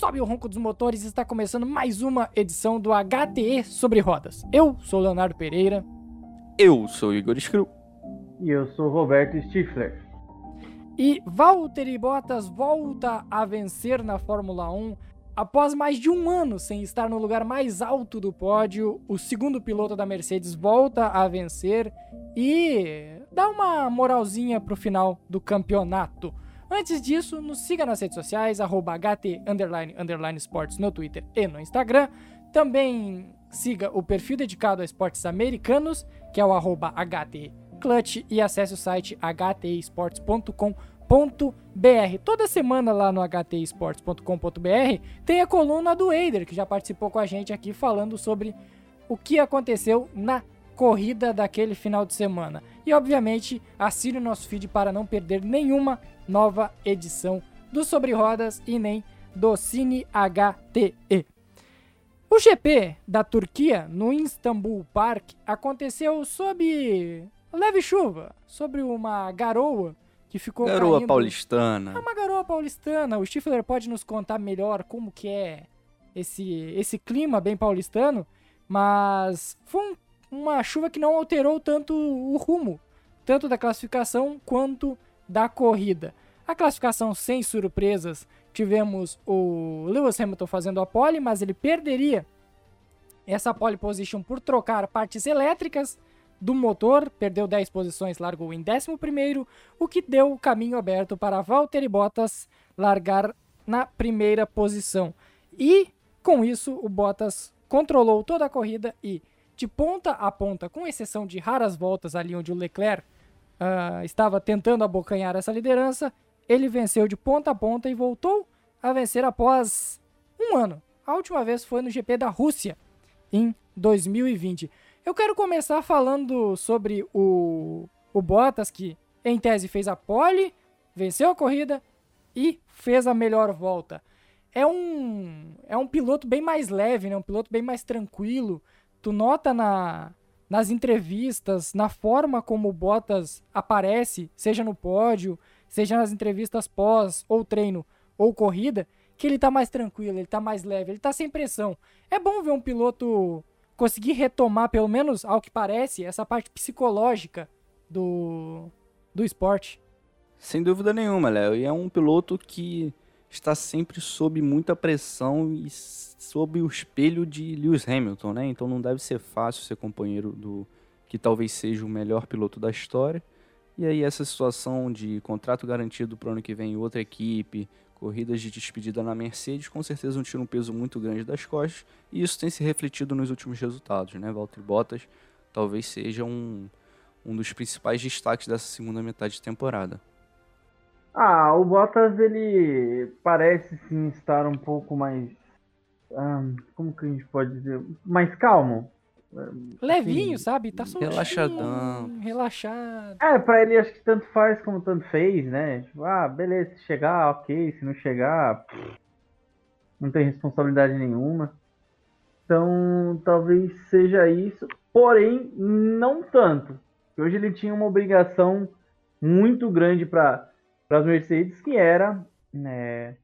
sobe o ronco dos motores, está começando mais uma edição do HTE sobre rodas. Eu sou Leonardo Pereira. Eu sou Igor Screw. E eu sou Roberto Stifler. E Valtteri Bottas volta a vencer na Fórmula 1 após mais de um ano sem estar no lugar mais alto do pódio. O segundo piloto da Mercedes volta a vencer e dá uma moralzinha pro final do campeonato. Antes disso, nos siga nas redes sociais, arroba HT underline, underline sports no Twitter e no Instagram. Também siga o perfil dedicado a esportes americanos, que é o arroba HT Clutch, e acesse o site htesports.com.br. Toda semana lá no htesports.com.br tem a coluna do Eider, que já participou com a gente aqui falando sobre o que aconteceu na corrida daquele final de semana. E obviamente, assine o nosso feed para não perder nenhuma nova edição do Sobre Rodas e nem do Cine HTE. O GP da Turquia no Istanbul Park aconteceu sob leve chuva, sobre uma garoa que ficou Garoa caindo. paulistana. É uma garoa paulistana. O Stifler pode nos contar melhor como que é esse, esse clima bem paulistano, mas foi um, uma chuva que não alterou tanto o rumo, tanto da classificação quanto da corrida. A classificação sem surpresas, tivemos o Lewis Hamilton fazendo a pole, mas ele perderia essa pole position por trocar partes elétricas do motor, perdeu 10 posições, largou em 11º, o que deu o caminho aberto para Valtteri Bottas largar na primeira posição. E com isso o Bottas controlou toda a corrida e de ponta a ponta, com exceção de raras voltas ali onde o Leclerc uh, estava tentando abocanhar essa liderança, ele venceu de ponta a ponta e voltou a vencer após um ano. A última vez foi no GP da Rússia, em 2020. Eu quero começar falando sobre o, o Bottas, que em tese fez a pole, venceu a corrida e fez a melhor volta. É um, é um piloto bem mais leve, né? um piloto bem mais tranquilo. Tu nota na, nas entrevistas, na forma como o Bottas aparece, seja no pódio, seja nas entrevistas pós ou treino ou corrida, que ele tá mais tranquilo, ele tá mais leve, ele tá sem pressão. É bom ver um piloto conseguir retomar, pelo menos ao que parece, essa parte psicológica do, do esporte. Sem dúvida nenhuma, Léo. E é um piloto que está sempre sob muita pressão e sob o espelho de Lewis Hamilton, né? Então não deve ser fácil ser companheiro do que talvez seja o melhor piloto da história. E aí essa situação de contrato garantido para o ano que vem em outra equipe, corridas de despedida na Mercedes, com certeza não tira um peso muito grande das costas, e isso tem se refletido nos últimos resultados, né? Valtteri Bottas talvez seja um, um dos principais destaques dessa segunda metade de temporada. Ah, o Bottas ele parece sim estar um pouco mais, como que a gente pode dizer, mais calmo, Levinho, assim, sabe? Tá soltinho. Relaxadão. Relaxado. É, pra ele acho que tanto faz como tanto fez, né? Tipo, ah, beleza, se chegar, ok. Se não chegar, pff, não tem responsabilidade nenhuma. Então, talvez seja isso. Porém, não tanto. Hoje ele tinha uma obrigação muito grande para as Mercedes, que era né,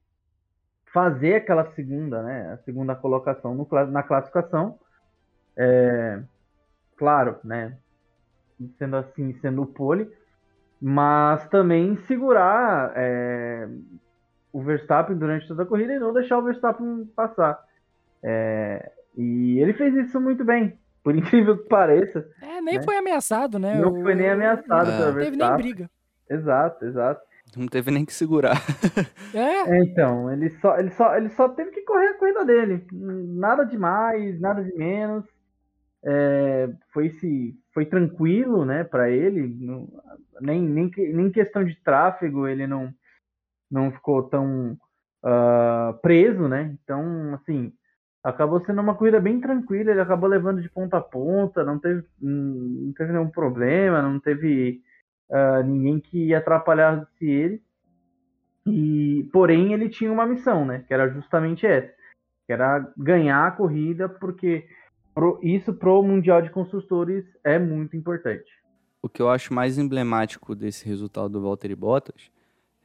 fazer aquela segunda, né? A segunda colocação no, na classificação é, claro, né? Sendo assim, sendo o pole, mas também segurar é, o Verstappen durante toda a corrida e não deixar o Verstappen passar. É, e ele fez isso muito bem, por incrível que pareça. É, nem né? foi ameaçado, né? Não o... foi nem ameaçado é. pelo Não teve nem briga. Exato, exato. Não teve nem que segurar. É? é? Então, ele só, ele, só, ele só teve que correr a corrida dele. Nada de mais, nada de menos é, foi se foi tranquilo, né, para ele, não, nem, nem nem questão de tráfego ele não não ficou tão uh, preso, né? Então, assim, acabou sendo uma corrida bem tranquila. Ele acabou levando de ponta a ponta, não teve não teve nenhum problema, não teve uh, ninguém que atrapalhasse ele. E, porém, ele tinha uma missão, né? Que era justamente essa, que era ganhar a corrida, porque pro, isso pro Mundial de Construtores é muito importante. O que eu acho mais emblemático desse resultado do Valtteri Bottas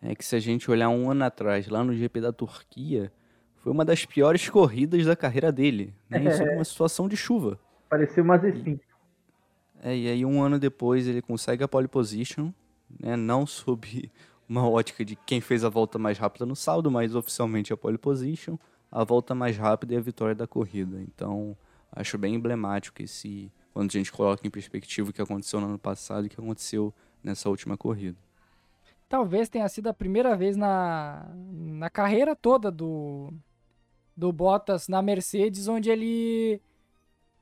é que se a gente olhar um ano atrás, lá no GP da Turquia, foi uma das piores corridas da carreira dele. Né? Isso é uma situação de chuva. Parecia uma Zespin. É, e aí um ano depois ele consegue a pole position, né? não sob uma ótica de quem fez a volta mais rápida no saldo, mas oficialmente a pole position, a volta mais rápida e a vitória da corrida. Então, acho bem emblemático esse quando a gente coloca em perspectiva o que aconteceu no ano passado e o que aconteceu nessa última corrida. Talvez tenha sido a primeira vez na, na carreira toda do, do Bottas na Mercedes onde ele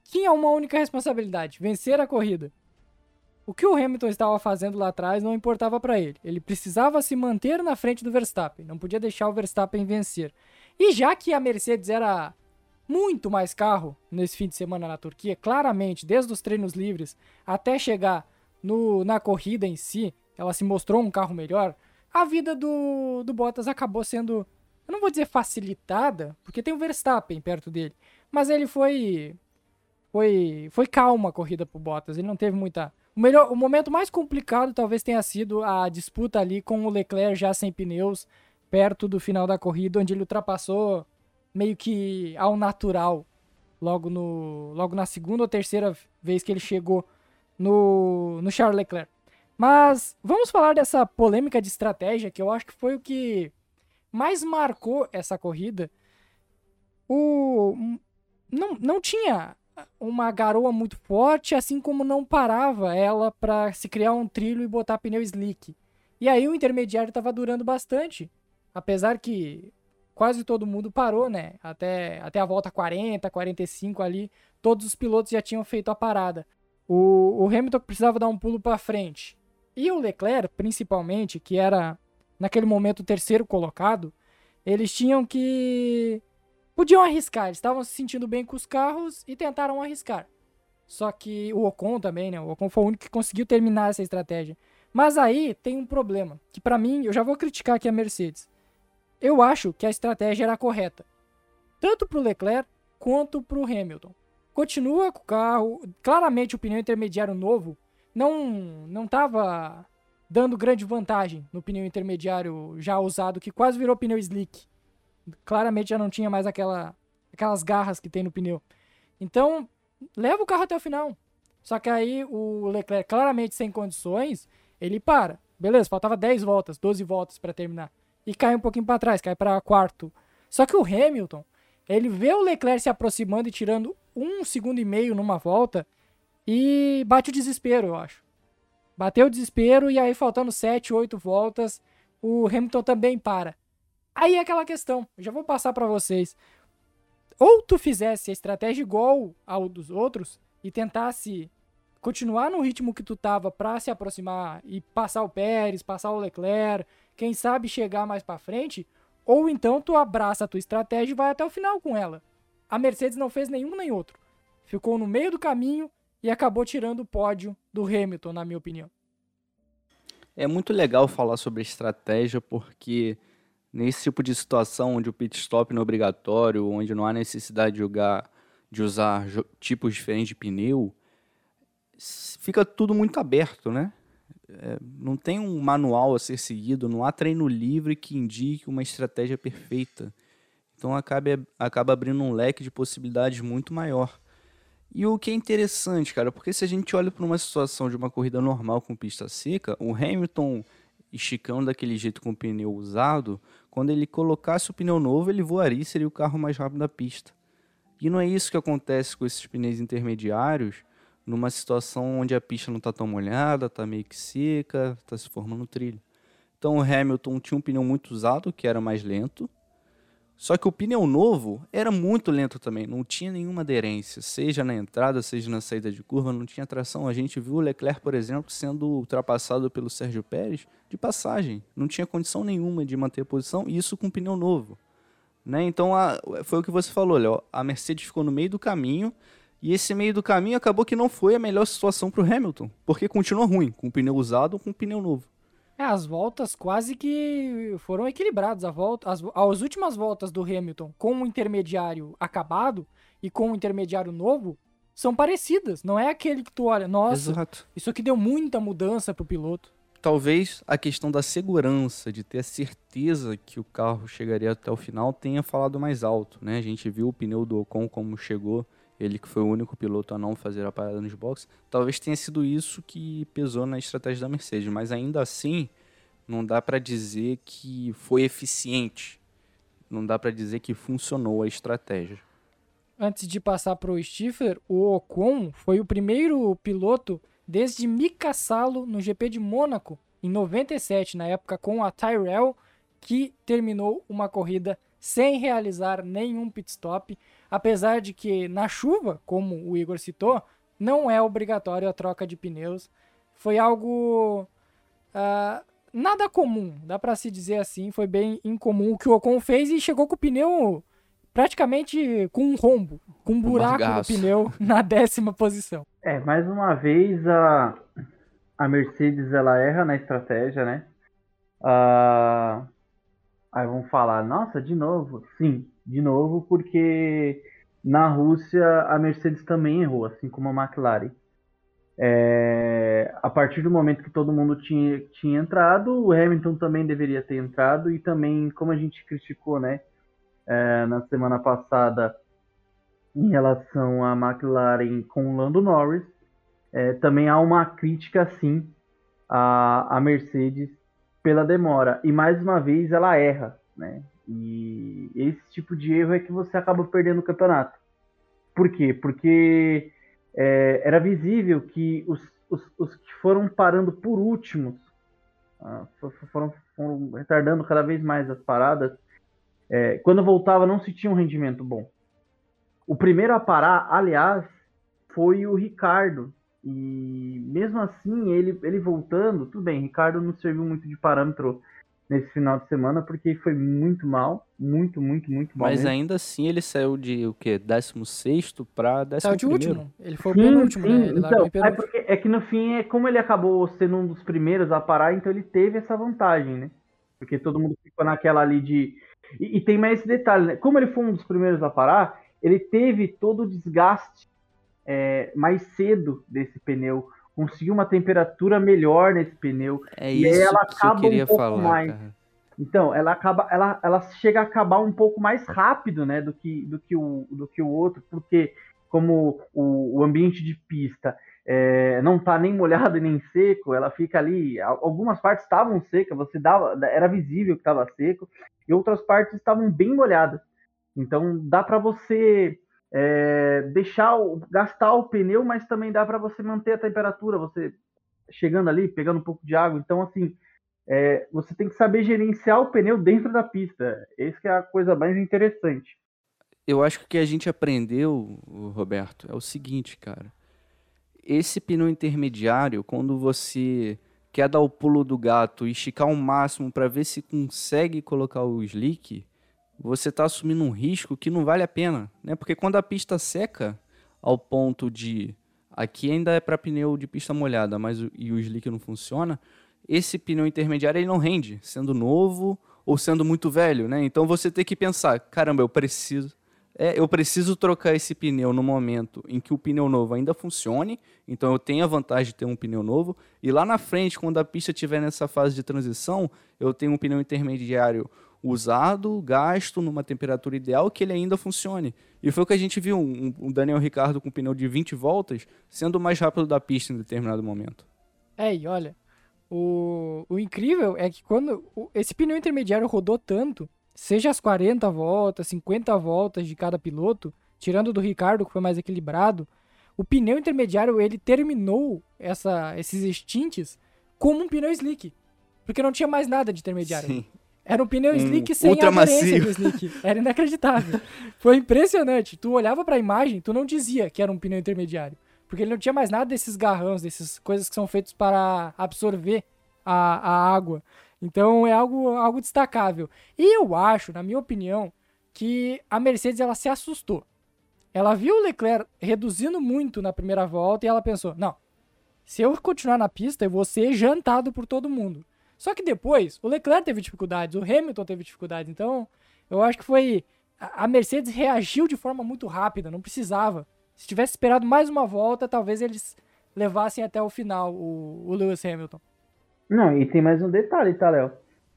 tinha uma única responsabilidade: vencer a corrida. O que o Hamilton estava fazendo lá atrás não importava para ele. Ele precisava se manter na frente do Verstappen, não podia deixar o Verstappen vencer. E já que a Mercedes era muito mais carro nesse fim de semana na Turquia, claramente, desde os treinos livres até chegar no, na corrida em si, ela se mostrou um carro melhor, a vida do, do Bottas acabou sendo, eu não vou dizer facilitada, porque tem o Verstappen perto dele, mas ele foi foi foi calma a corrida pro Bottas, ele não teve muita o melhor, o momento mais complicado talvez tenha sido a disputa ali com o Leclerc já sem pneus, perto do final da corrida, onde ele ultrapassou meio que ao natural, logo no logo na segunda ou terceira vez que ele chegou no, no Charles Leclerc. Mas vamos falar dessa polêmica de estratégia, que eu acho que foi o que mais marcou essa corrida. O não, não tinha uma garoa muito forte, assim como não parava ela para se criar um trilho e botar pneu slick. E aí o intermediário estava durando bastante, apesar que quase todo mundo parou, né? Até, até a volta 40, 45 ali, todos os pilotos já tinham feito a parada. O, o Hamilton precisava dar um pulo para frente. E o Leclerc, principalmente, que era naquele momento o terceiro colocado, eles tinham que podiam arriscar, eles estavam se sentindo bem com os carros e tentaram arriscar. Só que o Ocon também, né? O Ocon foi o único que conseguiu terminar essa estratégia. Mas aí tem um problema, que para mim, eu já vou criticar aqui a Mercedes. Eu acho que a estratégia era correta, tanto pro Leclerc quanto pro Hamilton. Continua com o carro, claramente o pneu intermediário novo não não tava dando grande vantagem no pneu intermediário já usado, que quase virou pneu slick claramente já não tinha mais aquela, aquelas garras que tem no pneu. Então, leva o carro até o final. Só que aí o Leclerc, claramente sem condições, ele para. Beleza, faltava 10 voltas, 12 voltas para terminar. E cai um pouquinho para trás, cai para quarto. Só que o Hamilton, ele vê o Leclerc se aproximando e tirando um segundo e meio numa volta e bate o desespero, eu acho. Bateu o desespero e aí faltando 7, 8 voltas, o Hamilton também para. Aí é aquela questão, já vou passar para vocês. Ou tu fizesse a estratégia igual ao dos outros e tentasse continuar no ritmo que tu tava para se aproximar e passar o Pérez, passar o Leclerc, quem sabe chegar mais para frente, ou então tu abraça a tua estratégia e vai até o final com ela. A Mercedes não fez nenhum nem outro. Ficou no meio do caminho e acabou tirando o pódio do Hamilton, na minha opinião. É muito legal falar sobre estratégia porque nesse tipo de situação onde o pit stop não é obrigatório, onde não há necessidade de, jogar, de usar tipos diferentes de pneu, fica tudo muito aberto, né? É, não tem um manual a ser seguido, não há treino livre que indique uma estratégia perfeita. Então acaba, acaba abrindo um leque de possibilidades muito maior. E o que é interessante, cara, porque se a gente olha para uma situação de uma corrida normal com pista seca, o Hamilton esticando daquele jeito com o pneu usado, quando ele colocasse o pneu novo, ele voaria e seria o carro mais rápido da pista. E não é isso que acontece com esses pneus intermediários, numa situação onde a pista não está tão molhada, está meio que seca, está se formando trilho. Então o Hamilton tinha um pneu muito usado, que era mais lento, só que o pneu novo era muito lento também, não tinha nenhuma aderência, seja na entrada, seja na saída de curva, não tinha tração. A gente viu o Leclerc, por exemplo, sendo ultrapassado pelo Sérgio Pérez de passagem, não tinha condição nenhuma de manter a posição, e isso com pneu novo. Né? Então a, foi o que você falou, Léo, a Mercedes ficou no meio do caminho, e esse meio do caminho acabou que não foi a melhor situação para o Hamilton, porque continuou ruim, com o pneu usado ou com o pneu novo. É, as voltas quase que foram equilibradas. A volta, as, as últimas voltas do Hamilton com o intermediário acabado e com o intermediário novo são parecidas. Não é aquele que tu olha, nossa, Exato. isso aqui deu muita mudança pro piloto. talvez a questão da segurança, de ter a certeza que o carro chegaria até o final, tenha falado mais alto, né? A gente viu o pneu do Ocon como chegou, ele que foi o único piloto a não fazer a parada nos boxes. Talvez tenha sido isso que pesou na estratégia da Mercedes, mas ainda assim não dá para dizer que foi eficiente. Não dá para dizer que funcionou a estratégia. Antes de passar para o Stifler, o Ocon foi o primeiro piloto desde Mika Salo no GP de Mônaco em 97, na época com a Tyrrell, que terminou uma corrida sem realizar nenhum pit stop, apesar de que na chuva, como o Igor citou, não é obrigatório a troca de pneus. Foi algo uh, nada comum, dá para se dizer assim, foi bem incomum o que o Ocon fez e chegou com o pneu praticamente com um rombo, com um buraco no pneu na décima posição. É, mais uma vez a, a Mercedes ela erra na estratégia, né? Uh, aí vão falar, nossa, de novo. Sim, de novo, porque na Rússia a Mercedes também errou, assim como a McLaren. É, a partir do momento que todo mundo tinha, tinha entrado, o Hamilton também deveria ter entrado e também, como a gente criticou, né, é, na semana passada, em relação à McLaren com o Lando Norris. É, também há uma crítica, sim, à, à Mercedes pela demora. E mais uma vez ela erra, né? E esse tipo de erro é que você acaba perdendo o campeonato. Por quê? Porque é, era visível que os, os, os, que foram parando por últimos, ah, foram, foram, retardando cada vez mais as paradas, é, quando voltava não se tinha um rendimento bom. O primeiro a parar, aliás, foi o Ricardo. E mesmo assim, ele, ele voltando, tudo bem, Ricardo não serviu muito de parâmetro nesse final de semana, porque foi muito mal, muito, muito, muito mal. Mas mesmo. ainda assim ele saiu de o quê? 16 para 11 Saiu de último. Ele foi sim, o penúltimo, sim. né? Ele então, é, porque, é que no fim, é como ele acabou sendo um dos primeiros a parar, então ele teve essa vantagem, né? Porque todo mundo ficou naquela ali de. E, e tem mais esse detalhe, né? Como ele foi um dos primeiros a parar, ele teve todo o desgaste é, mais cedo desse pneu, conseguiu uma temperatura melhor nesse pneu. É e isso ela que eu queria um falar, mais. Cara. Então, ela acaba, ela, ela chega a acabar um pouco mais rápido, né, do que, do que, o, do que o outro, porque como o, o ambiente de pista é, não está nem molhado e nem seco, ela fica ali. Algumas partes estavam secas, você dava, era visível que estava seco, e outras partes estavam bem molhadas. Então dá para você é, deixar o, gastar o pneu, mas também dá para você manter a temperatura, você chegando ali, pegando um pouco de água. Então assim, é, você tem que saber gerenciar o pneu dentro da pista. Essa é a coisa mais interessante. Eu acho que o que a gente aprendeu, Roberto, é o seguinte, cara. Esse pneu intermediário, quando você quer dar o pulo do gato e esticar o máximo para ver se consegue colocar o slick, você está assumindo um risco que não vale a pena, né? Porque quando a pista seca ao ponto de aqui ainda é para pneu de pista molhada, mas o, e o slick não funciona, esse pneu intermediário ele não rende, sendo novo ou sendo muito velho, né? Então você tem que pensar, caramba, eu preciso é, eu preciso trocar esse pneu no momento em que o pneu novo ainda funcione, então eu tenho a vantagem de ter um pneu novo, e lá na frente, quando a pista estiver nessa fase de transição, eu tenho um pneu intermediário usado, gasto numa temperatura ideal que ele ainda funcione. E foi o que a gente viu, um, um Daniel Ricardo com um pneu de 20 voltas sendo o mais rápido da pista em determinado momento. É, e olha, o, o incrível é que quando o, esse pneu intermediário rodou tanto, seja as 40 voltas, 50 voltas de cada piloto, tirando do Ricardo que foi mais equilibrado, o pneu intermediário ele terminou essa, esses extintes como um pneu slick, porque não tinha mais nada de intermediário. Sim. Era um pneu um slick sem ultra aderência do slick. Era inacreditável. Foi impressionante. Tu olhava para a imagem, tu não dizia que era um pneu intermediário. Porque ele não tinha mais nada desses garrões, dessas coisas que são feitas para absorver a, a água. Então é algo, algo destacável. E eu acho, na minha opinião, que a Mercedes ela se assustou. Ela viu o Leclerc reduzindo muito na primeira volta e ela pensou: não, se eu continuar na pista, eu vou ser jantado por todo mundo. Só que depois, o Leclerc teve dificuldades, o Hamilton teve dificuldades. Então, eu acho que foi. A Mercedes reagiu de forma muito rápida, não precisava. Se tivesse esperado mais uma volta, talvez eles levassem até o final o, o Lewis Hamilton. Não, e tem mais um detalhe, tá, Léo?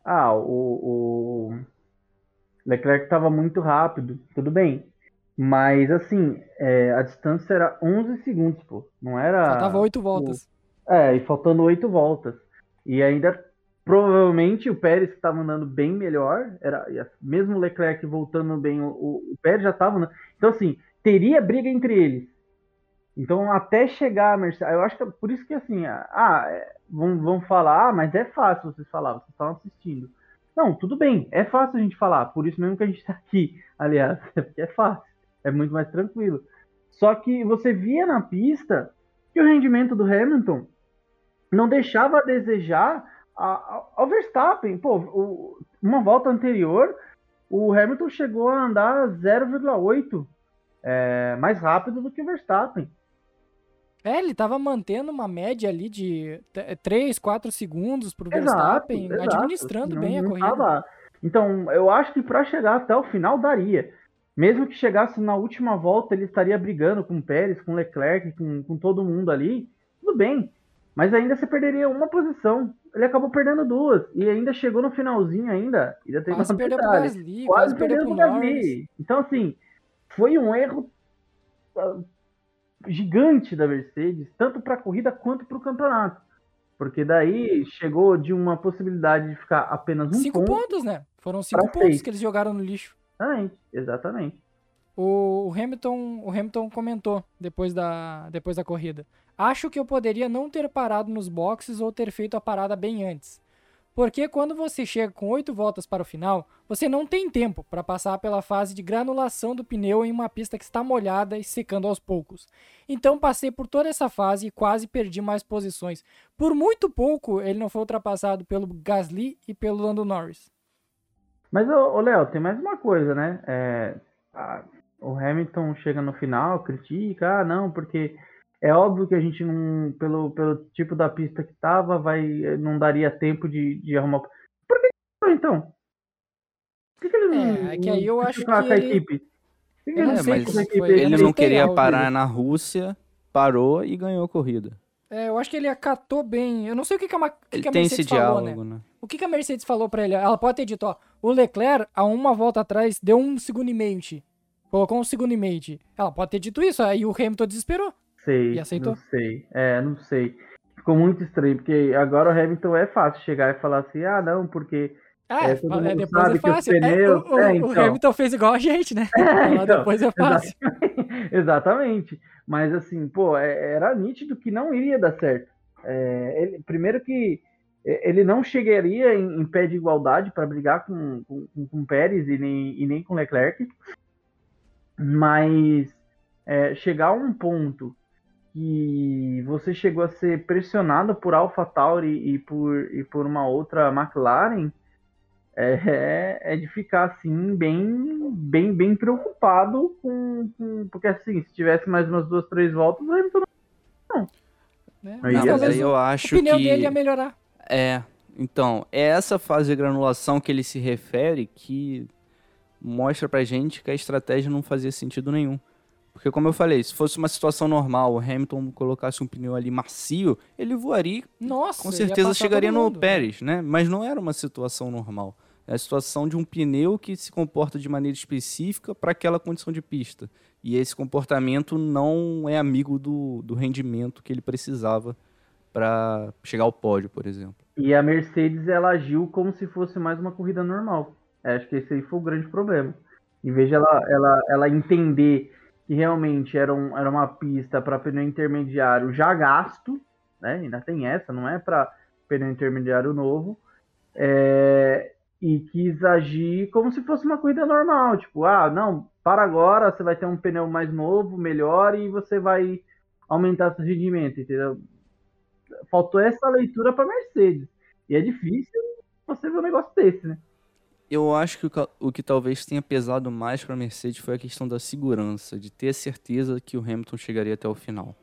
Ah, o, o Leclerc estava muito rápido, tudo bem. Mas, assim, é, a distância era 11 segundos, pô. Não era. Faltava oito voltas. O... É, e faltando oito voltas. E ainda, provavelmente, o Pérez estava andando bem melhor, era mesmo o Leclerc voltando bem, o, o Pérez já estava. Então, assim, teria briga entre eles. Então, até chegar a Mercedes. Eu acho que é por isso que, assim, ah, vão, vão falar, ah, mas é fácil vocês falar, vocês estão assistindo. Não, tudo bem, é fácil a gente falar, por isso mesmo que a gente está aqui, aliás, é porque é fácil, é muito mais tranquilo. Só que você via na pista que o rendimento do Hamilton não deixava a desejar ao Verstappen. Pô, o, uma volta anterior, o Hamilton chegou a andar 0,8 é, mais rápido do que o Verstappen. É, ele tava mantendo uma média ali de 3, 4 segundos pro Verstappen, exato, exato. administrando não, bem a corrida. Tava... Então, eu acho que para chegar até o final daria. Mesmo que chegasse na última volta, ele estaria brigando com o Pérez, com o Leclerc, com, com todo mundo ali. Tudo bem. Mas ainda você perderia uma posição. Ele acabou perdendo duas. E ainda chegou no finalzinho ainda. ainda tem quase perdeu pro Gasly, quase, quase perdeu pro Gasly. Então, assim, foi um erro ah, gigante da Mercedes, tanto para a corrida quanto para o campeonato. Porque daí chegou de uma possibilidade de ficar apenas um cinco ponto. Cinco pontos, né? Foram cinco pontos seis. que eles jogaram no lixo. Exatamente, exatamente. O, Hamilton, o Hamilton comentou depois da, depois da corrida. Acho que eu poderia não ter parado nos boxes ou ter feito a parada bem antes. Porque quando você chega com oito voltas para o final, você não tem tempo para passar pela fase de granulação do pneu em uma pista que está molhada e secando aos poucos. Então passei por toda essa fase e quase perdi mais posições. Por muito pouco ele não foi ultrapassado pelo Gasly e pelo Lando Norris. Mas, Léo, tem mais uma coisa, né? É, a, o Hamilton chega no final, critica, ah, não, porque é óbvio que a gente não, pelo, pelo tipo da pista que tava, vai, não daria tempo de, de arrumar. Por que então? Por que, ele não, é, é que aí eu acho que a ele... equipe? Que é, mas ele não queria parar na Rússia, parou e ganhou a corrida. É, eu acho que ele acatou bem. Eu não sei o que, que, a, que, que a Mercedes falou, né? diálogo, né? né? O que, que a Mercedes falou para ele? Ela pode ter dito, ó, o Leclerc, a uma volta atrás, deu um segundo e meio em ti. Colocou um segundo e meio em ti. Ela pode ter dito isso, aí o Hamilton desesperou. Sei. E aceitou? Não sei. É, não sei. Ficou muito estranho, porque agora o Hamilton é fácil chegar e falar assim, ah, não, porque. Ah, é, todo é, depois é fácil. Pneus... É, o, é, então. o, Hamilton fez igual a gente, né? É, então, depois é fácil. Exatamente. exatamente. Mas assim, pô, é, era nítido que não iria dar certo. É, ele, primeiro que ele não chegaria em, em pé de igualdade para brigar com, com, com Pérez e nem, e nem com Leclerc, mas é, chegar a um ponto que você chegou a ser pressionado por AlphaTauri e por, e por uma outra McLaren, é, é, de ficar assim bem bem bem preocupado com, com, porque assim se tivesse mais umas duas três voltas o Hamilton não, é, aí, aí eu acho o pneu que dele ia melhorar. É então é essa fase de granulação que ele se refere que mostra pra gente que a estratégia não fazia sentido nenhum porque, como eu falei, se fosse uma situação normal, o Hamilton colocasse um pneu ali macio, ele voaria. Nossa, com certeza chegaria no Pérez, né? Mas não era uma situação normal. É a situação de um pneu que se comporta de maneira específica para aquela condição de pista. E esse comportamento não é amigo do, do rendimento que ele precisava para chegar ao pódio, por exemplo. E a Mercedes ela agiu como se fosse mais uma corrida normal. Acho que esse aí foi o grande problema. Em vez de ela, ela, ela entender que realmente era, um, era uma pista para pneu intermediário já gasto, né? Ainda tem essa, não é para pneu intermediário novo. É, e quis agir como se fosse uma corrida normal, tipo, ah, não, para agora, você vai ter um pneu mais novo, melhor e você vai aumentar seu rendimento, entendeu? Faltou essa leitura para Mercedes. E é difícil você ver um negócio desse, né? Eu acho que o, o que talvez tenha pesado mais para a Mercedes foi a questão da segurança, de ter certeza que o Hamilton chegaria até o final.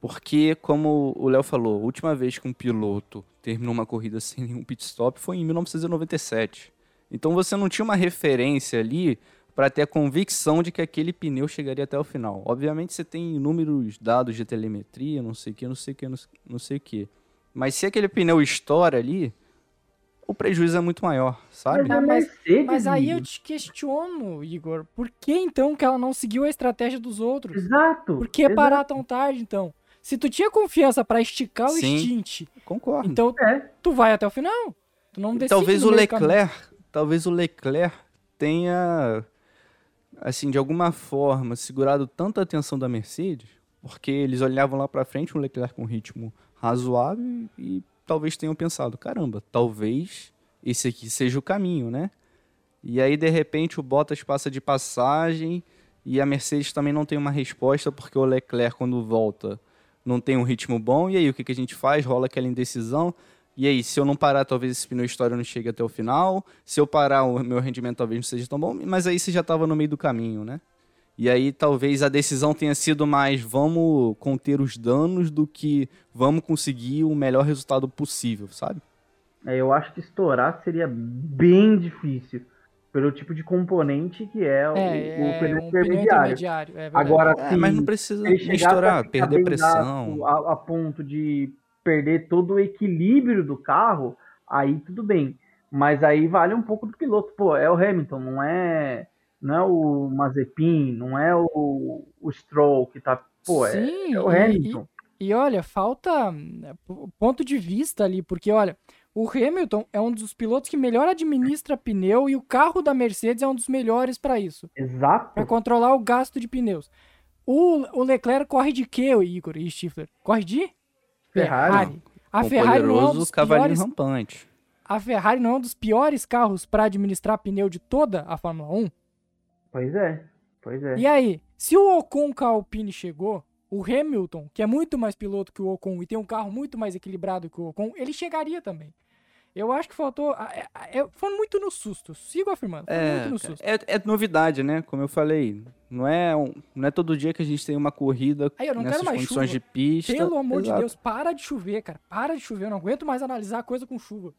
Porque, como o Léo falou, a última vez que um piloto terminou uma corrida sem nenhum pit stop foi em 1997. Então você não tinha uma referência ali para ter a convicção de que aquele pneu chegaria até o final. Obviamente você tem inúmeros dados de telemetria, não sei o que, não sei o que, não sei o que. Mas se aquele pneu estoura ali, o prejuízo é muito maior, sabe? Mas, a mas- Mas aí eu te questiono, Igor, por que então que ela não seguiu a estratégia dos outros? Exato. Por que exato. parar tão tarde, então? Se tu tinha confiança pra esticar o Sim. stint, Concordo. então É. tu vai até o final. Tu não decide talvez o do caminho. Leclerc, talvez o Leclerc tenha assim, de alguma forma segurado tanta atenção da Mercedes, porque eles olhavam lá pra frente um Leclerc com ritmo razoável e talvez tenham pensado, caramba, talvez esse aqui seja o caminho, né? E aí de repente o Bottas passa de passagem e a Mercedes também não tem uma resposta porque o Leclerc quando volta não tem um ritmo bom e aí o que, que a gente faz? Rola aquela indecisão. E aí, se eu não parar, talvez esse pneu história não chegue até o final. Se eu parar, o meu rendimento talvez não seja tão bom. Mas aí você já estava no meio do caminho, né? E aí talvez a decisão tenha sido mais vamos conter os danos do que vamos conseguir o melhor resultado possível, sabe? É, eu acho que estourar seria bem difícil. Pelo tipo de componente que é, o, É, o é pneu um pneu intermediário. intermediário. É. Agora, É, mas não precisa estourar, perder pressão. A, a ponto de perder todo o equilíbrio do carro, aí tudo bem. Mas aí vale um pouco do piloto. Pô, é o Hamilton, não é, não é o Mazepin, não é o, o Stroll que tá. Pô, é, Sim, é o e- Hamilton. E, e olha, falta p- ponto de vista ali, porque olha, o Hamilton é um dos pilotos que melhor administra pneu e o carro da Mercedes é um dos melhores para isso, Exato. para controlar o gasto de pneus. O, o Leclerc corre de quê, o Igor e Stifler? Corre de Ferrari. A Com Ferrari não é um dos cavalinho piores, rampante. a Ferrari não é um dos piores carros para administrar pneu de toda a Fórmula 1. Pois é. Pois é. E aí, se o Ocon com a Alpine chegou, o Hamilton, que é muito mais piloto que o Ocon e tem um carro muito mais equilibrado que o Ocon, ele chegaria também. Eu acho que faltou. a- é- é- Foi muito no susto. Sigo afirmando. Foi É, muito no cara, susto. é, é novidade, né? Como eu falei, não é, um- não é todo dia que a gente tem uma corrida Aí, eu não quero nessas mais condições chuva. de pista. Pelo amor Exato. de Deus, para de chover, cara. Para de chover. Eu não aguento mais analisar coisa com chuva.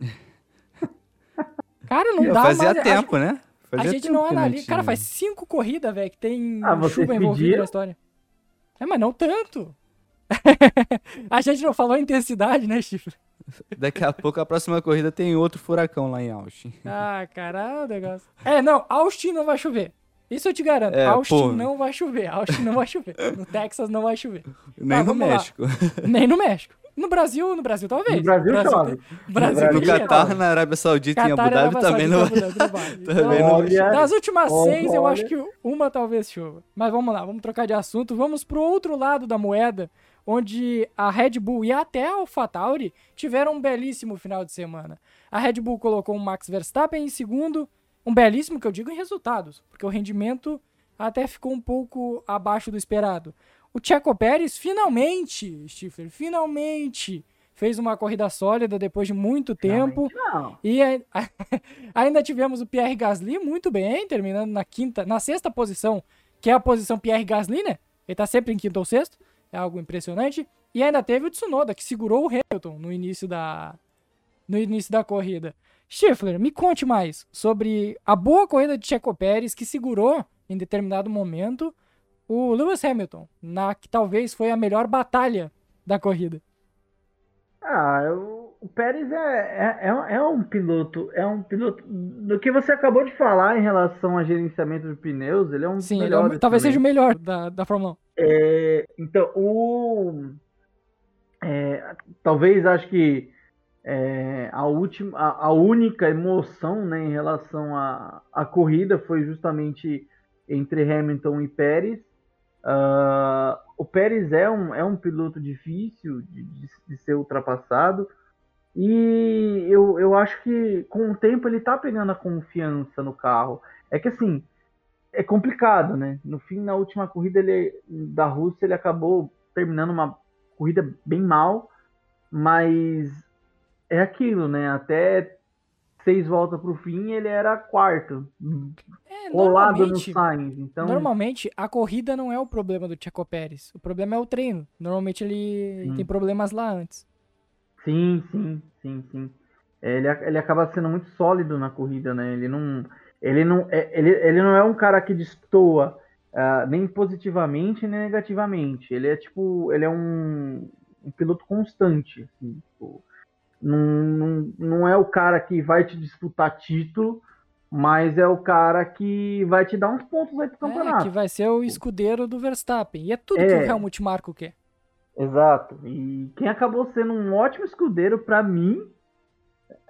Cara, não dá Fazia mais. a- tempo, né? A, Fazia gente tempo não analisa. Cara, faz cinco corridas, velho, que tem Ah, chuva envolvida pediram? na história. É, mas não tanto. a gente não falou a intensidade, né, Chifre? Daqui a pouco a próxima corrida tem outro furacão lá em Austin. Ah, caralho, o negócio. É, não, Austin não vai chover. Isso eu te garanto. É, Austin pô. não vai chover. Austin não vai chover. No Texas não vai chover. Nem Tá, no vamos lá. México. Nem no México. No Brasil, no Brasil talvez. No Brasil chove. tem- Brasil No Catar, na Arábia Saudita e em Catar Abu Dhabi também não. Vai. Então, Também não. Olha, Das últimas Olha, seis, eu acho que uma talvez chova. Mas vamos lá, vamos trocar de assunto. Vamos pro outro lado da moeda, onde a Red Bull e até a AlphaTauri tiveram um belíssimo final de semana. A Red Bull colocou o Max Verstappen em segundo, um belíssimo que eu digo em resultados, porque o rendimento até ficou um pouco abaixo do esperado. O Checo Pérez finalmente, Stifler, finalmente fez uma corrida sólida depois de muito tempo. Não. E ai- ainda tivemos o Pierre Gasly muito bem, terminando na quinta, na sexta posição, que é a posição Pierre Gasly, né? Ele tá sempre em quinto ou sexto, é algo impressionante. E ainda teve o Tsunoda, que segurou o Hamilton no início da, no início da corrida. Schiffler, me conte mais sobre a boa corrida de Checo Pérez, que segurou, em determinado momento, o Lewis Hamilton, na que talvez foi a melhor batalha da corrida. Ah, o, o Pérez é, é, é, um- é um piloto, é um piloto. Do que você acabou de falar em relação a gerenciamento de pneus, ele é um Sim, ele é talvez seja o melhor da, da Fórmula 1. É, então, o. é, talvez acho que é, a última, a, a única emoção né, em relação à, à corrida foi justamente entre Hamilton e Pérez. Ah, o Pérez é um, é um piloto difícil de, de- de ser ultrapassado. E eu, eu acho que com o tempo ele tá pegando a confiança no carro. É que assim, é complicado, né? No fim, na última corrida ele, da Rússia, ele acabou terminando uma corrida bem mal, mas é aquilo, né? Até seis voltas pro fim, ele era quarto, É, colado no normalmente, Sainz. Então, normalmente, a corrida não é o problema do Checo Pérez. O problema é o treino. Normalmente ele Hum. tem problemas lá antes. sim, sim, sim, sim. É, Ele, ele acaba sendo muito sólido na corrida, né? Ele não, ele não, é, ele, ele não é um cara que destoa ah, nem positivamente nem negativamente. Ele é tipo, ele é um, um piloto constante. Assim, tipo, não, não, não é o cara que vai te disputar título, mas é o cara que vai te dar uns pontos aí pro campeonato. É, que vai ser o escudeiro do Verstappen. E é tudo É. que o Helmut Marko quer. Exato. E quem acabou sendo um ótimo escudeiro pra mim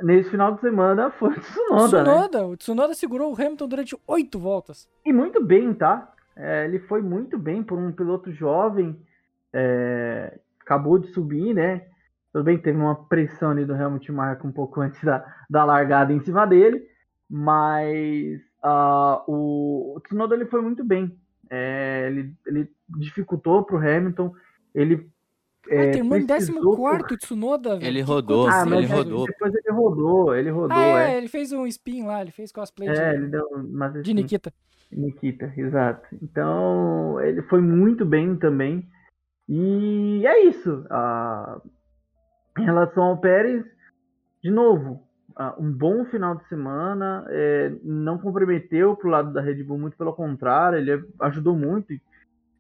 nesse final de semana foi o Tsunoda, né? Tsunoda, o Tsunoda segurou o Hamilton durante oito voltas. E muito bem, tá? É, ele foi muito bem por um piloto jovem. é, acabou de subir, né? Tudo bem que teve uma pressão ali do Helmut Marko um pouco antes da, da largada em cima dele, mas ah, o, o Tsunoda ele foi muito bem. É, ele, ele dificultou pro Hamilton, ele É, é, terminou em precisou 14 o Tsunoda, velho. Ele rodou, Ah, ele rodou. depois ele rodou, ele rodou, Ah, é, é. ele fez um spin lá, ele fez cosplay É, de, ele deu mas de assim, Nikita. Nikita, exato. Então, ele foi muito bem também. E é isso. Ah, em relação ao Pérez, de novo, ah, um bom final de semana. é, não comprometeu pro lado da Red Bull, muito pelo contrário, ele ajudou muito.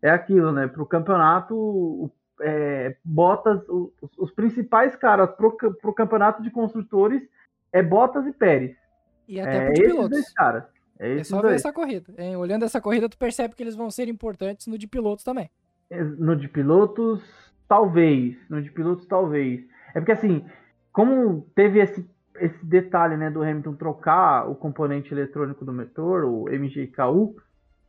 É aquilo, né? Pro campeonato, o- é, Bottas, o- os, os principais caras pro, ca- pro campeonato de construtores é Bottas e Pérez. E até É de esses pilotos. caras. É É só ver essa corrida. hein? Olhando essa corrida, tu percebe que eles vão ser importantes no de pilotos também. No de pilotos, talvez. No de pilotos, talvez. É porque assim, como teve esse, esse detalhe né, do Hamilton trocar o componente eletrônico do motor, o MGKU,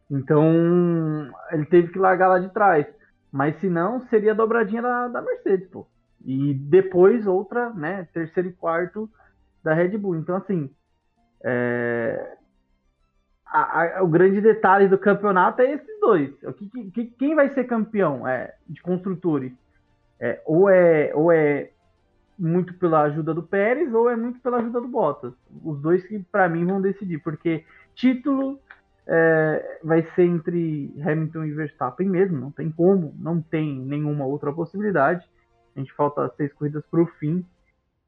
então ele teve que largar lá de trás. Mas se não, seria a dobradinha da, da Mercedes, pô. E depois outra, né, terceiro e quarto da Red Bull. Então, assim, é, a- a- o grande detalhe do campeonato é esses dois. O que- que- que- quem vai ser campeão é, de construtores? É, ou, é, ou é muito pela ajuda do Pérez ou é muito pela ajuda do Bottas. Os dois que, para mim, vão decidir. Porque título é, vai ser entre Hamilton e Verstappen mesmo. Não tem como. Não tem nenhuma outra possibilidade. A gente falta seis corridas para o fim.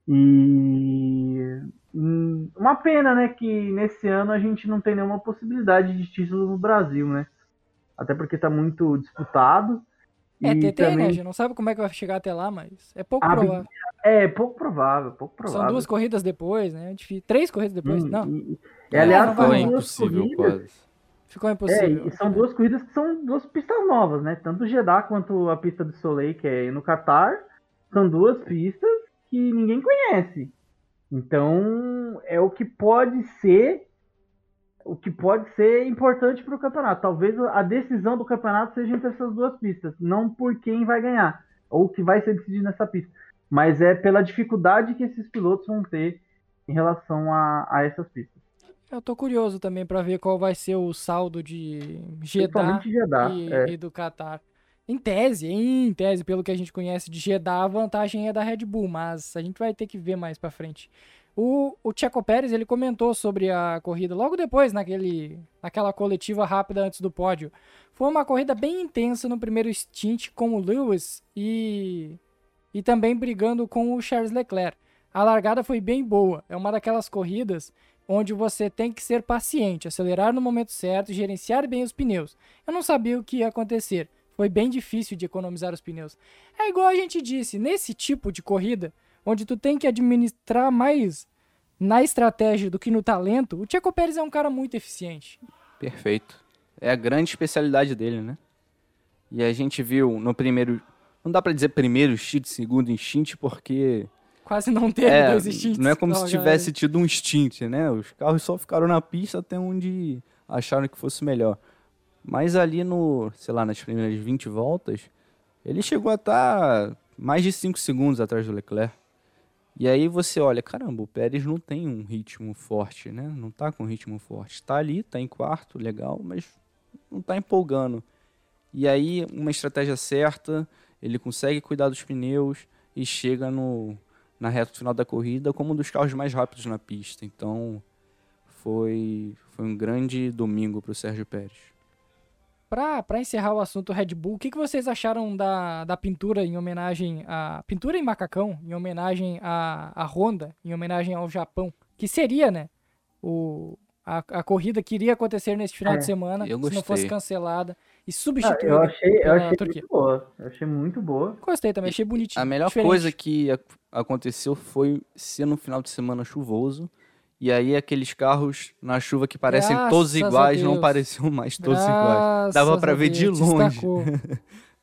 E hum, uma pena, né, que nesse ano a gente não tem nenhuma possibilidade de título no Brasil, né? Até porque tá muito disputado. É, TT, né? A também gente não sabe como é que vai chegar até lá, mas é pouco Ah, provável. é pouco provável, pouco provável. São duas corridas depois, né? Difí- Três corridas depois? Hum, não, e- e- É, aliás, não vai impossível corridas. quase. ficou É, impossível. e são duas corridas que são duas pistas novas, né? Tanto o Jeddah quanto a pista do Soleil, que é no Qatar, são duas pistas que ninguém conhece. Então, é o que pode ser o que pode ser importante para o campeonato. Talvez a decisão do campeonato seja entre essas duas pistas, não por quem vai ganhar ou que vai ser decidido nessa pista, mas é pela dificuldade que esses pilotos vão ter em relação a, a essas pistas. Eu tô curioso também pra ver qual vai ser o saldo de Jeddah Jeddah. e, é. e do Qatar. Em tese, em tese, pelo que a gente conhece de Jeddah, a vantagem é da Red Bull, mas a gente vai ter que ver mais pra frente. O, o Checo Pérez, ele comentou sobre a corrida logo depois, naquele, naquela coletiva rápida antes do pódio. Foi uma corrida bem intensa no primeiro stint com o Lewis e, e também brigando com o Charles Leclerc. A largada foi bem boa. É uma daquelas corridas onde você tem que ser paciente, acelerar no momento certo e gerenciar bem os pneus. Eu não sabia o que ia acontecer. Foi bem difícil de economizar os pneus. É igual a gente disse, nesse tipo de corrida, onde tu tem que administrar mais na estratégia do que no talento, o Checo Pérez é um cara muito eficiente. Perfeito. É a grande especialidade dele, né? E a gente viu no primeiro. Não dá pra dizer primeiro instinto, segundo instinto, porque. Quase não teve É, dois instintos. não é como se igual a tivesse tido um instinto, né? Os carros só ficaram na pista até onde acharam que fosse melhor. Mas ali no, sei lá, nas primeiras 20 voltas, ele chegou a estar mais de 5 segundos atrás do Leclerc. E aí você olha, caramba, o Pérez não tem um ritmo forte, né? Não tá com um ritmo forte. Tá ali, tá em quarto, legal, mas não tá empolgando. E aí, uma estratégia certa, ele consegue cuidar dos pneus e chega no, na reta final da corrida como um dos carros mais rápidos na pista. Então, foi, foi um grande domingo para o Sérgio Pérez. Pra, pra encerrar o assunto Red Bull, o que, que vocês acharam da, da pintura em homenagem a. Pintura em macacão, em homenagem a, a Honda, em homenagem ao Japão? Que seria, né? O, a, a corrida que iria acontecer neste final É, de semana, eu se não fosse cancelada e Ah, substituída eu achei, eu achei Turquia. muito boa. Eu achei muito boa. Gostei também, achei bonitinho. A melhor diferente. coisa que ac- aconteceu foi ser no final de semana chuvoso. E aí aqueles carros na chuva que parecem todos Graças a iguais não pareciam mais todos iguais. Graças Dava pra a ver de longe. destacou.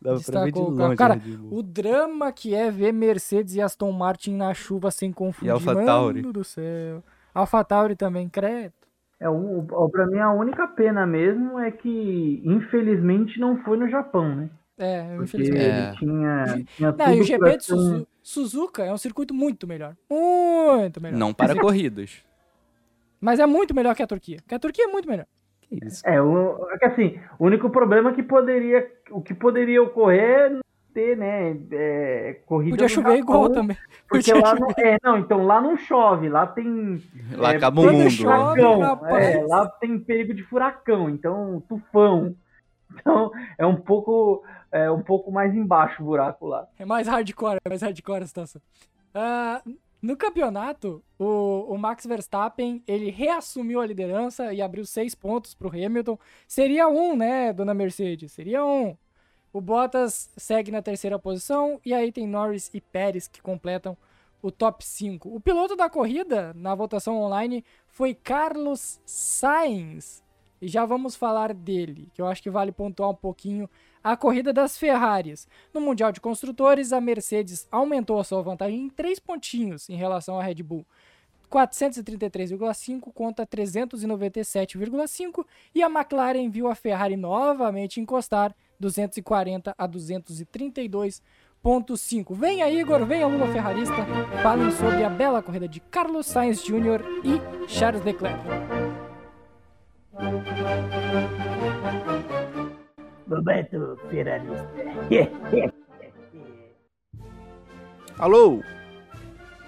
Dava pra ver de longe. Cara, a Red Bull. O drama que é ver Mercedes e Aston Martin na chuva sem confundir. AlphaTauri. Mano do céu. AlphaTauri também, credo. É, o, o, pra mim, a única pena mesmo é que, infelizmente, não foi no Japão, né? É, Porque infelizmente. É. ele tinha, tinha Não, e o tudo GP de Suzuka é um circuito muito melhor. Muito melhor. Não para corridas. Mas é muito melhor que a Turquia. Porque a Turquia é muito melhor. Que isso. É, o, é que assim, o único problema é que poderia, o que poderia ocorrer é ter, né, é, corrida Podia chover Japão, igual também. Porque Podia lá chover. não, é, não, então lá não chove, lá tem Lá É, acaba o quando mundo. chove- furacão, rapaz. é, lá tem perigo de furacão, então tufão. Então é um pouco é um pouco mais embaixo o buraco lá. É mais hardcore, é mais hardcore a situação. Ah, no campeonato, o, o Max Verstappen, ele reassumiu a liderança e abriu seis pontos pro Hamilton. Seria um, né, dona Mercedes? Seria um. O Bottas segue na terceira posição e aí tem Norris e Pérez que completam o top 5. O piloto da corrida, na votação online, foi Carlos Sainz. E já vamos falar dele, que eu acho que vale pontuar um pouquinho a corrida das Ferraris. No Mundial de Construtores, a Mercedes aumentou a sua vantagem em 3 pontinhos em relação à Red Bull. 433,5 contra 397,5 e a McLaren viu a Ferrari novamente encostar 240 a 232,5. Venha Igor, venha Lula Ferrarista, falem sobre a bela corrida de Carlos Sainz Jr. e Charles Leclerc. Roberto Ferrarista. Alô?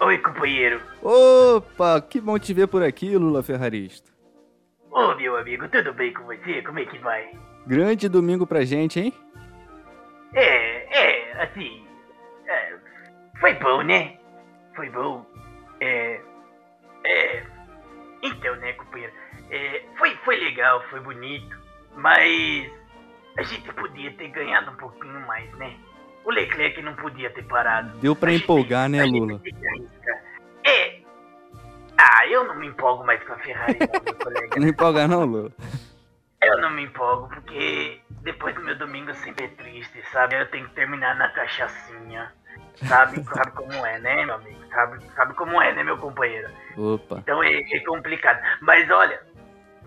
Oi, companheiro. Opa, que bom te ver por aqui, Lula Ferrarista. Ô, meu amigo, tudo bem com você? Como é que vai? Grande domingo pra gente, hein? É, é, assim. é, foi bom, né? Foi bom. É. É. Então, né, companheiro? É, foi, foi legal, foi bonito. Mas. A gente podia ter ganhado um pouquinho mais, né? O Leclerc não podia ter parado. Deu pra A gente- empolgar, né, gente Lula? que arriscar. É. Ah, eu não me empolgo mais com a Ferrari, não, meu colega. Não empolga não, Lula. Eu não me empolgo porque depois do meu domingo sempre é triste, sabe? Eu tenho que terminar na cachaçinha. Sabe? sabe como é, né, meu amigo? Sabe, sabe como é, né, meu companheiro? Opa. Então é, é complicado. Mas olha,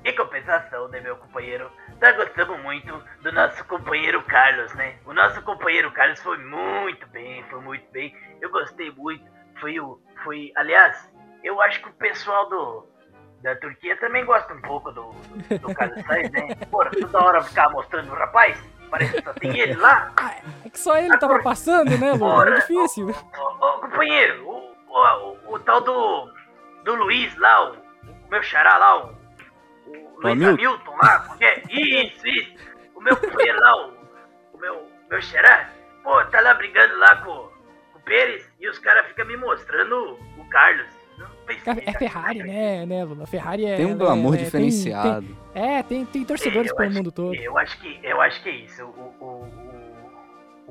em compensação, né, meu companheiro? Nós gostamos muito do nosso companheiro Carlos, né? O nosso companheiro Carlos foi muito bem, foi muito bem. Eu gostei muito. Foi o. Foi. Aliás, eu acho que o pessoal do. Da Turquia também gosta um pouco do, do, do Carlos Sainz, né? Porra, toda hora ficar mostrando o rapaz. Parece que só tem ele lá. Ah, é que só ele tava passando, né, Lula? É difícil. Ô, ô, companheiro, o, o, o, o tal do. Do Luiz lá, o, o meu xará lá, o. O Luiz Hamilton? Lá, porque é? Isso, isso. O meu companheiro lá, o, o meu, meu xará, pô, tá lá brigando lá com, com o Pérez e os caras ficam me mostrando o, o Carlos. É Ferrari, né, né, Lula? Ferrari é. Tem um glamour é- tem- diferenciado. tem- é, tem, tem torcedores Eu pelo mundo todo. Eu acho que, eu acho que é isso. O, o,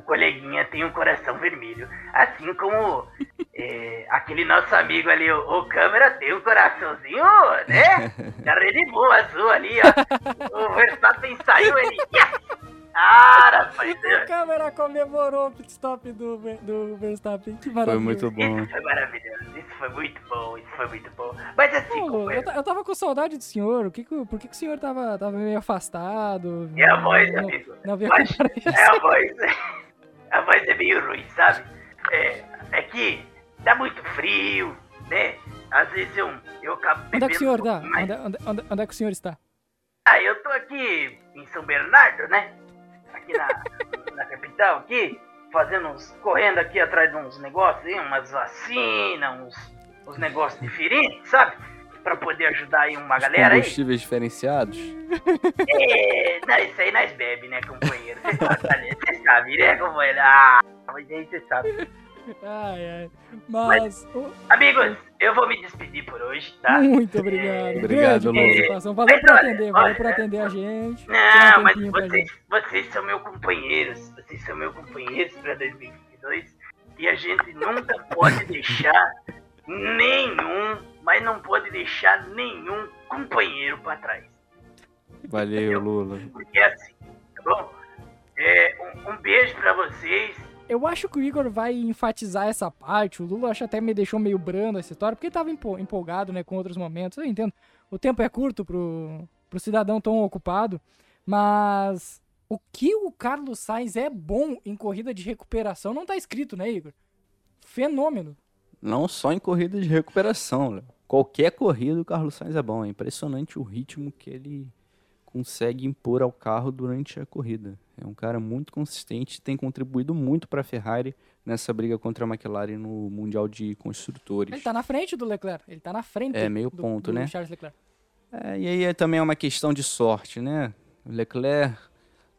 o, o coleguinha tem um coração vermelho. Assim como é, aquele nosso amigo ali, o, o câmera, tem um coraçãozinho, né? Da Red Bull azul ali, ó. O Verstappen saiu, ele. Yes! Ah, rapaz, A câmera comemorou o pit stop do, do Verstappen. Que Foi maravilha. muito bom. isso foi maravilhoso. Isso foi muito bom, isso foi muito bom. Mas assim, Ô, Lula, eu, eu tava com saudade do senhor. O que que, o- por que, que o senhor tava, tava meio afastado? E a voz, não, amigo? não é a voz. A voz é meio ruim, sabe? É, é que tá muito frio, né? Às vezes eu, eu acabo Onde é que o senhor um mais. Onde, onde, onde, onde é que o senhor está? Ah, eu tô aqui em São Bernardo, né? Aqui na, na capital, aqui, fazendo uns. correndo aqui atrás de uns negócios aí, umas vacinas, uns, uns negócios diferentes, sabe? Pra poder ajudar aí uma galera aí. Combustíveis diferenciados. É, não, isso aí nós bebe, né, companheiro? Você sabe, né? Sabe, né, companheiro? Ah, mas aí você sabe. Ai, ai. Mas. o- Amigos, eu vou me despedir por hoje, tá? Muito obrigado. Obrigado, Grande Lula. participação. Valeu por atender, valeu por atender a gente. Tem um Não, mas vocês, vocês são meus companheiros. Vocês são meus companheiros pra 2022. E a gente nunca pode deixar nenhum, mas não pode deixar nenhum companheiro pra trás. Valeu, Lula. Porque é assim, tá bom? É, um, um beijo pra vocês. Eu acho que o Igor vai enfatizar essa parte. O Lula acho até me deixou meio brando essa história, porque ele tava empo- empolgado, né, com outros momentos. Eu entendo. O tempo é curto pro, pro cidadão tão ocupado, mas o que o Carlos Sainz é bom em corrida de recuperação não tá escrito, né, Igor? Fenômeno. Não só em corrida de recuperação, Léo. Qualquer corrida o Carlos Sainz é bom. É impressionante o ritmo que ele consegue impor ao carro durante a corrida. É um cara muito consistente, tem contribuído muito para a Ferrari nessa briga contra a McLaren no Mundial de Construtores. Ele tá na frente do Leclerc. Ele tá na frente É, meio do, ponto, do né? Charles Leclerc. É, e aí é também é uma questão de sorte, né? O Leclerc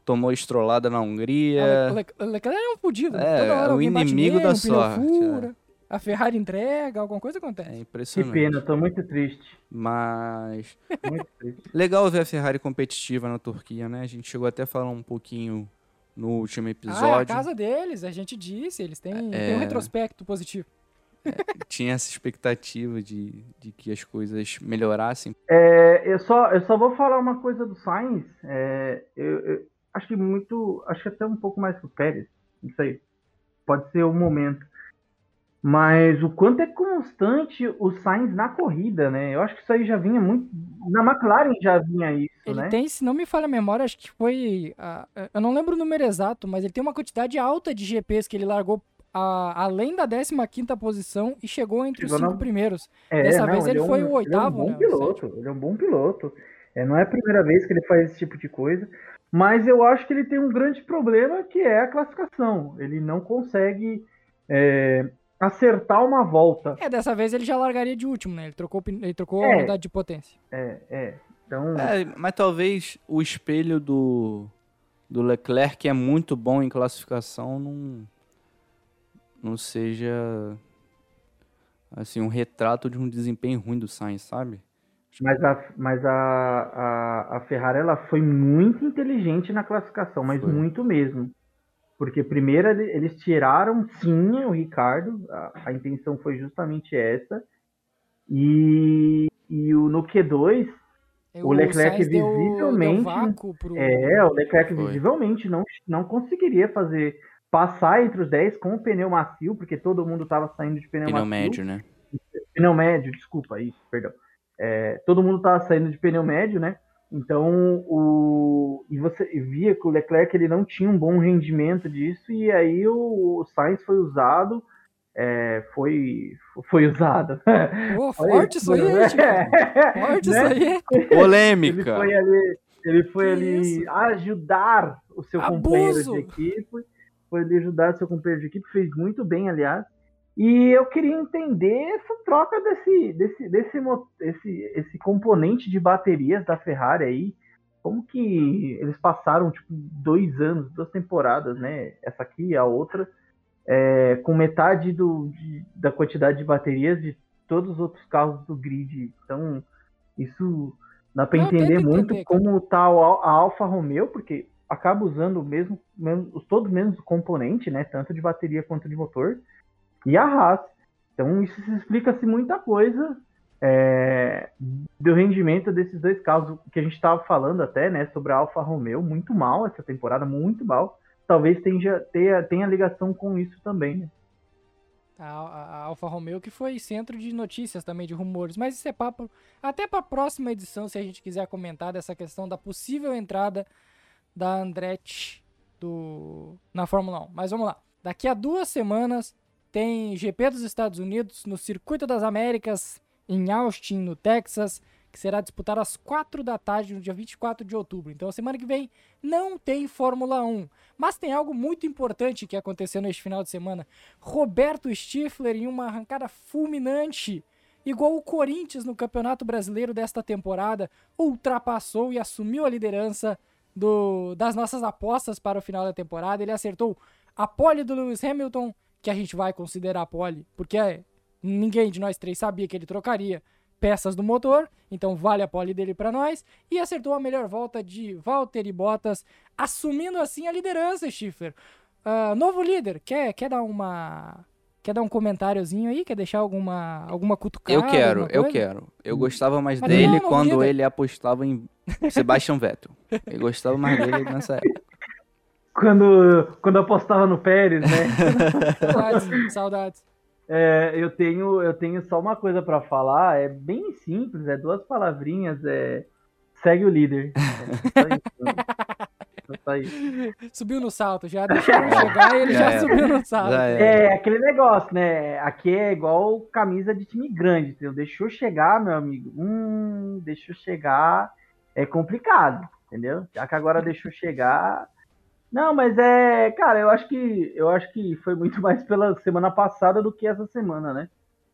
tomou estrolada na Hungria. Ah, O Le- o Leclerc é um fudido. É, o inimigo nele, da um sorte, fura, A Ferrari entrega, alguma coisa É acontece. Que impressionante. pena, tô muito triste. Mas Muito triste. legal ver a Ferrari competitiva na Turquia, né? A gente chegou até a falar um pouquinho no último Ah, é a episódio. casa deles, a gente disse, eles têm, É. têm um retrospecto positivo. Tinha essa expectativa de, de que as coisas melhorassem. É, eu, só, eu só vou falar uma coisa do Sainz. É, eu, eu acho que muito. Acho que até um pouco mais que o Pérez. Não sei. Pode ser o momento. Mas o quanto é constante o Sainz na corrida, né? Eu acho que isso aí já vinha muito. Na McLaren já vinha isso, Ele né? tem, se não me falha a memória, acho que foi. ah, eu não lembro o número exato, mas ele tem uma quantidade alta de GPs que ele largou ah, além da 15 posição e chegou entre Chegou os cinco na- primeiros. É, Dessa vez ele é um- foi o oitavo, Ele é um né, bom o piloto. Ele é um bom piloto. É, não é a primeira vez que ele faz esse tipo de coisa. Mas eu acho que ele tem um grande problema que é a classificação. Ele não consegue é, acertar uma volta. É, dessa vez ele já largaria de último, né? Ele trocou, ele trocou É. a unidade de potência. É, é. Então, É, mas talvez o espelho do, do Leclerc, que é muito bom em classificação, não, não seja assim um retrato de um desempenho ruim do Sainz, sabe? mas a, mas a, a, a Ferrari ela foi muito inteligente na classificação, mas Foi. muito mesmo. Porque primeiro ele- eles tiraram sim o Ricardo, a, a intenção foi justamente essa. E, e o, no Q2, O Leclerc Sainz deu- visivelmente- Deu pro... é, o Leclerc Foi. visivelmente não, não conseguiria fazer passar entre os 10 com o pneu macio, porque todo mundo estava saindo de pneu, Pneu macio. médio, né? Pneu médio, desculpa, isso, perdão. É, todo mundo estava saindo de pneu médio, né? Então, o e você via que o Leclerc ele não tinha um bom rendimento disso, e aí o, o Sainz foi usado, é, foi, foi usado. Olha forte isso aí, né? Forte isso Né? aí. Ele Polêmica! foi ali, ele foi ali isso? ajudar o seu Abuso! companheiro de equipe, foi ali ajudar o seu companheiro de equipe, fez muito bem, aliás. E eu queria entender essa troca desse, desse, desse, esse, esse componente de baterias da Ferrari aí. Como que eles passaram tipo dois anos, duas temporadas, né? Essa aqui e a outra, é, com metade do, de- da quantidade de baterias de todos os outros carros do grid. Então, isso dá para entender muito entender, como tá a Alfa Romeo, porque acaba usando o mesmo, mesmo os todos os mesmos componentes, né? Tanto de bateria quanto de motor. E a Haas. Então isso se explica-se muita coisa é, do rendimento desses dois carros. Que a gente estava falando até, né? Sobre a Alfa Romeo, muito mal essa temporada, muito mal. Talvez tenha, tenha, tenha ligação com isso também, né? A, a- a Alfa Romeo que foi centro de notícias também, de rumores. Mas isso é papo até para a próxima edição, se a gente quiser comentar dessa questão da possível entrada da Andretti do, na Fórmula 1. Mas vamos lá. Daqui a duas semanas tem GP dos Estados Unidos no Circuito das Américas, em Austin, no Texas, que será disputado às 4 da tarde, no dia 24 de outubro. Então, semana que vem não tem Fórmula 1. Mas tem algo muito importante que aconteceu neste final de semana. Roberto Stifler, em uma arrancada fulminante, igual o Corinthians no Campeonato Brasileiro desta temporada, ultrapassou e assumiu a liderança do- das nossas apostas para o final da temporada. Ele acertou a pole do Lewis Hamilton, que a gente vai considerar pole, porque é, ninguém de nós três sabia que ele trocaria peças do motor, então vale a pole dele para nós. E acertou a melhor volta de Valtteri Bottas, assumindo assim a liderança, Schiffer. Uh, novo líder, quer, quer dar uma Quer dar um comentáriozinho aí? Quer deixar alguma, alguma cutucada? Eu quero, eu quero. Eu gostava mais Mas dele não, quando ele apostava em Sebastian Vettel. Eu gostava mais dele nessa época. Quando, quando apostava no Pérez, né? saudades, saudades. É, eu, tenho, eu tenho só uma coisa para falar, é bem simples, é duas palavrinhas, é segue o líder. É, só isso. Subiu no salto, já deixou ele chegar e ele já, já subiu no salto. É. é aquele negócio, né? Aqui é igual camisa de time grande, entendeu? Deixou chegar, meu amigo. Hum, deixou chegar. É complicado, entendeu? Já que agora deixou chegar. Não, mas é, cara, eu acho que eu acho que foi muito mais pela semana passada do que essa semana, né?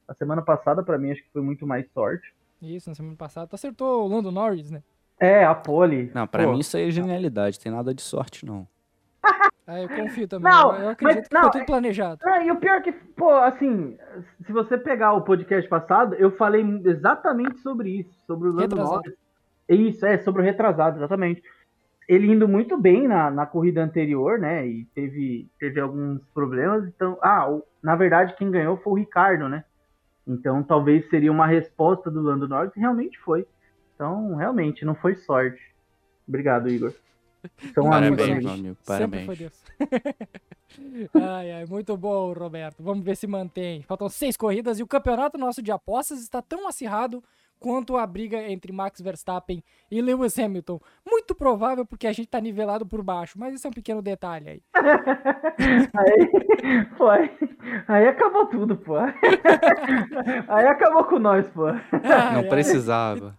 A semana passada, para mim, acho que foi muito mais sorte. Isso, na semana passada. Tu acertou o Lando Norris, né? É, a pole. Não, pra Pô. mim isso aí é genialidade, tem nada de sorte, não. Ah, eu confio também. Não, eu acredito mas, que não, foi tudo planejado. Não, e o pior é que, pô, assim, se você pegar o podcast passado, eu falei exatamente sobre isso, sobre o Lando Norris. Isso, é, sobre o retrasado, exatamente. Ele indo muito bem na, na corrida anterior, né? E teve, teve alguns problemas. Então, ah, o, na verdade, quem ganhou foi o Ricardo, né? Então, talvez seria uma resposta do Lando Norris, e realmente foi. Então, realmente, não foi sorte. Obrigado, Igor. São Parabéns, amigos. meu amigo. Parabéns. Sempre foi Deus. ai, ai, muito bom, Roberto. Vamos ver se mantém. Faltam seis corridas e o campeonato nosso de apostas está tão acirrado quanto a briga entre Max Verstappen e Lewis Hamilton. Muito provável porque a gente tá nivelado por baixo, mas esse é um pequeno detalhe aí. aí, pô, aí, aí, acabou tudo, pô. aí acabou com nós, pô. Não precisava.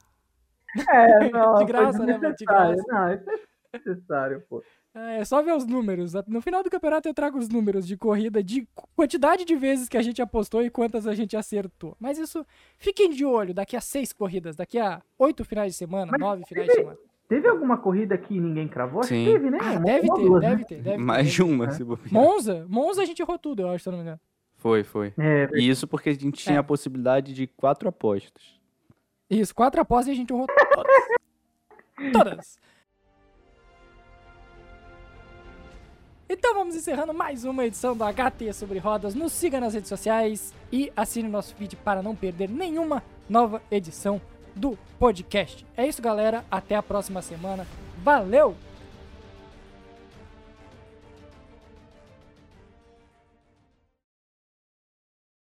É, não. De graça, né, mano? De graça. Não, isso é necessário, pô. É, é só ver os números. No final do campeonato eu trago os números de corrida, de quantidade de vezes que a gente apostou e quantas a gente acertou. Mas isso, fiquem de olho daqui a seis corridas, daqui a oito finais de semana, Mas nove finais teve, de semana. Teve alguma corrida que ninguém cravou? Sim. teve, né? Ah, deve, ter, duas, deve né? ter, deve ter, Mais de uma, é. se bobear. Monza? Monza a gente errou tudo, eu acho, se eu não me engano. Foi, foi. É, e isso porque a gente tinha é. a possibilidade de quatro apostas. Isso, quatro apostas e a gente errou todas. todas. Então vamos encerrando mais uma edição do HT sobre rodas. Nos siga nas redes sociais e assine nosso feed para não perder nenhuma nova edição do podcast. É isso, galera. Até a próxima semana. Valeu!